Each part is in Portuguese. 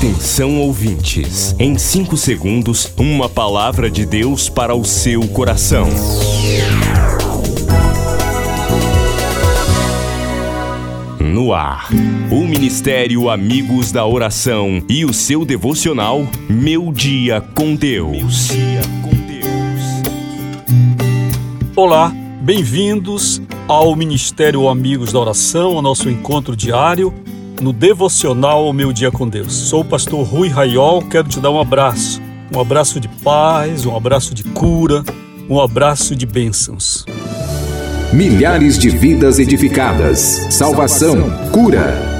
Atenção ouvintes, em 5 segundos, uma palavra de Deus para o seu coração. No ar, o Ministério Amigos da Oração e o seu devocional Meu Dia com Deus. Olá, bem-vindos ao Ministério Amigos da Oração, ao nosso encontro diário no devocional Meu Dia com Deus. Sou o pastor Rui Raiol, quero te dar um abraço. Um abraço de paz, um abraço de cura, um abraço de bênçãos. Milhares de vidas edificadas, salvação, cura.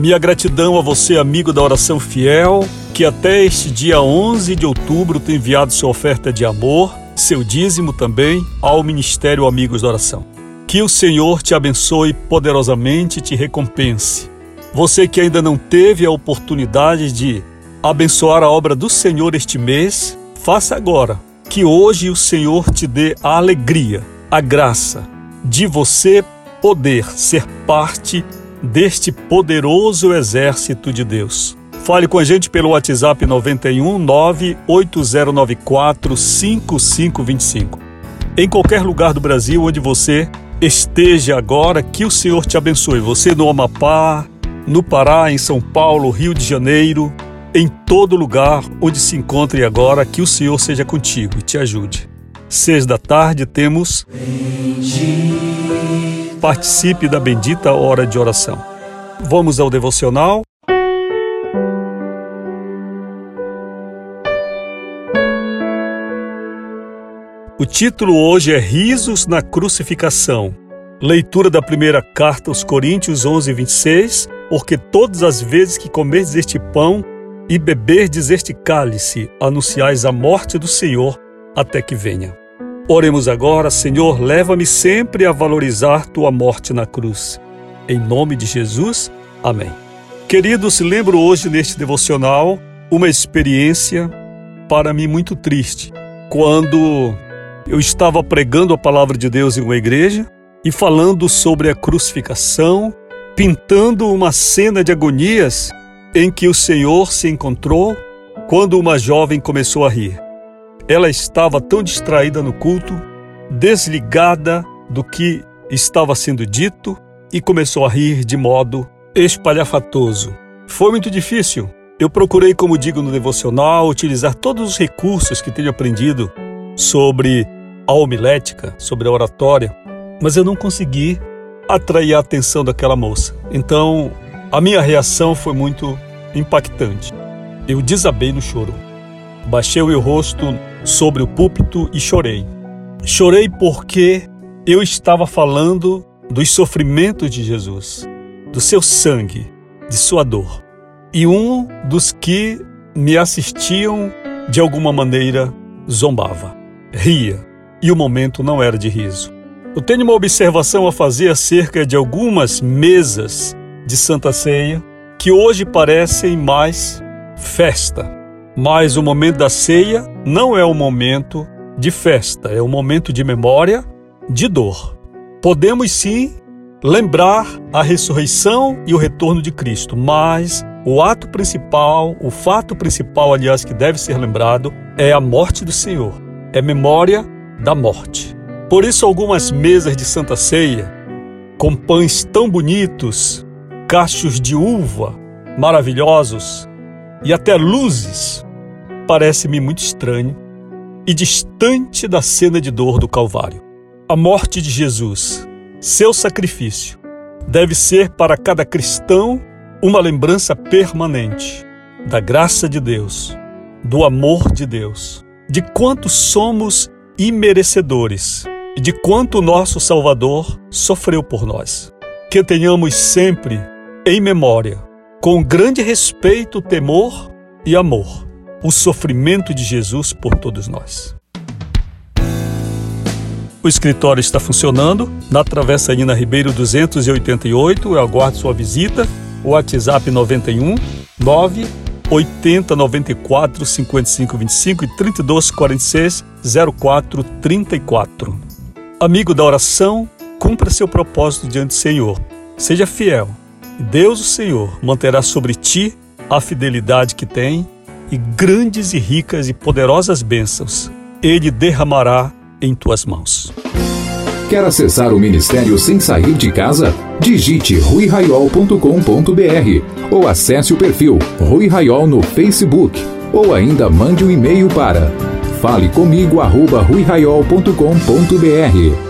Minha gratidão a você, amigo da oração fiel, que até este dia 11 de outubro tem enviado sua oferta de amor, seu dízimo também, ao Ministério Amigos da Oração. Que o Senhor te abençoe poderosamente e te recompense. Você que ainda não teve a oportunidade de abençoar a obra do Senhor este mês, faça agora. Que hoje o Senhor te dê a alegria, a graça de você poder ser parte deste poderoso exército de Deus. Fale com a gente pelo WhatsApp 91 98094 5525. Em qualquer lugar do Brasil onde você esteja agora, que o Senhor te abençoe. Você no Amapá, no Pará, em São Paulo, Rio de Janeiro, em todo lugar onde se encontre agora, que o Senhor seja contigo e te ajude. Seis da tarde temos. Participe da bendita hora de oração. Vamos ao devocional. O título hoje é Risos na Crucificação. Leitura da primeira carta aos Coríntios 11, 26. Porque todas as vezes que comerdes este pão e beberdes este cálice, anunciais a morte do Senhor até que venha. Oremos agora, Senhor, leva-me sempre a valorizar tua morte na cruz. Em nome de Jesus, amém. Queridos, lembro hoje neste devocional uma experiência para mim muito triste. Quando eu estava pregando a palavra de Deus em uma igreja e falando sobre a crucificação, pintando uma cena de agonias em que o Senhor se encontrou quando uma jovem começou a rir. Ela estava tão distraída no culto, desligada do que estava sendo dito e começou a rir de modo espalhafatoso. Foi muito difícil. Eu procurei, como digo no devocional, utilizar todos os recursos que tenho aprendido sobre a homilética, sobre a oratória, mas eu não consegui atrair a atenção daquela moça. Então, a minha reação foi muito impactante. Eu desabei no choro. Baixei o meu rosto sobre o púlpito e chorei. Chorei porque eu estava falando dos sofrimentos de Jesus, do seu sangue, de sua dor. E um dos que me assistiam, de alguma maneira, zombava, ria, e o momento não era de riso. Eu tenho uma observação a fazer acerca de algumas mesas de Santa Ceia que hoje parecem mais festa mas o momento da ceia não é o momento de festa, é o momento de memória, de dor. Podemos sim lembrar a ressurreição e o retorno de Cristo, mas o ato principal, o fato principal, aliás, que deve ser lembrado, é a morte do Senhor, é memória da morte. Por isso, algumas mesas de Santa Ceia, com pães tão bonitos, cachos de uva maravilhosos, e até luzes, parece-me muito estranho e distante da cena de dor do Calvário. A morte de Jesus, seu sacrifício, deve ser para cada cristão uma lembrança permanente da graça de Deus, do amor de Deus, de quanto somos imerecedores e de quanto o nosso Salvador sofreu por nós. Que tenhamos sempre em memória, com grande respeito, temor e amor, o sofrimento de Jesus por todos nós. O escritório está funcionando na Travessa Nina Ribeiro 288. Eu aguardo sua visita. WhatsApp 91 9 80 94 55 25 e 32 46 04 34. Amigo da oração, cumpra seu propósito diante do Senhor. Seja fiel. Deus, o Senhor, manterá sobre ti a fidelidade que tem e grandes e ricas e poderosas bênçãos ele derramará em tuas mãos. Quer acessar o ministério sem sair de casa? Digite ruiraiol.com.br ou acesse o perfil Rui Raiol no Facebook ou ainda mande um e-mail para falecomigo@ruiraiol.com.br.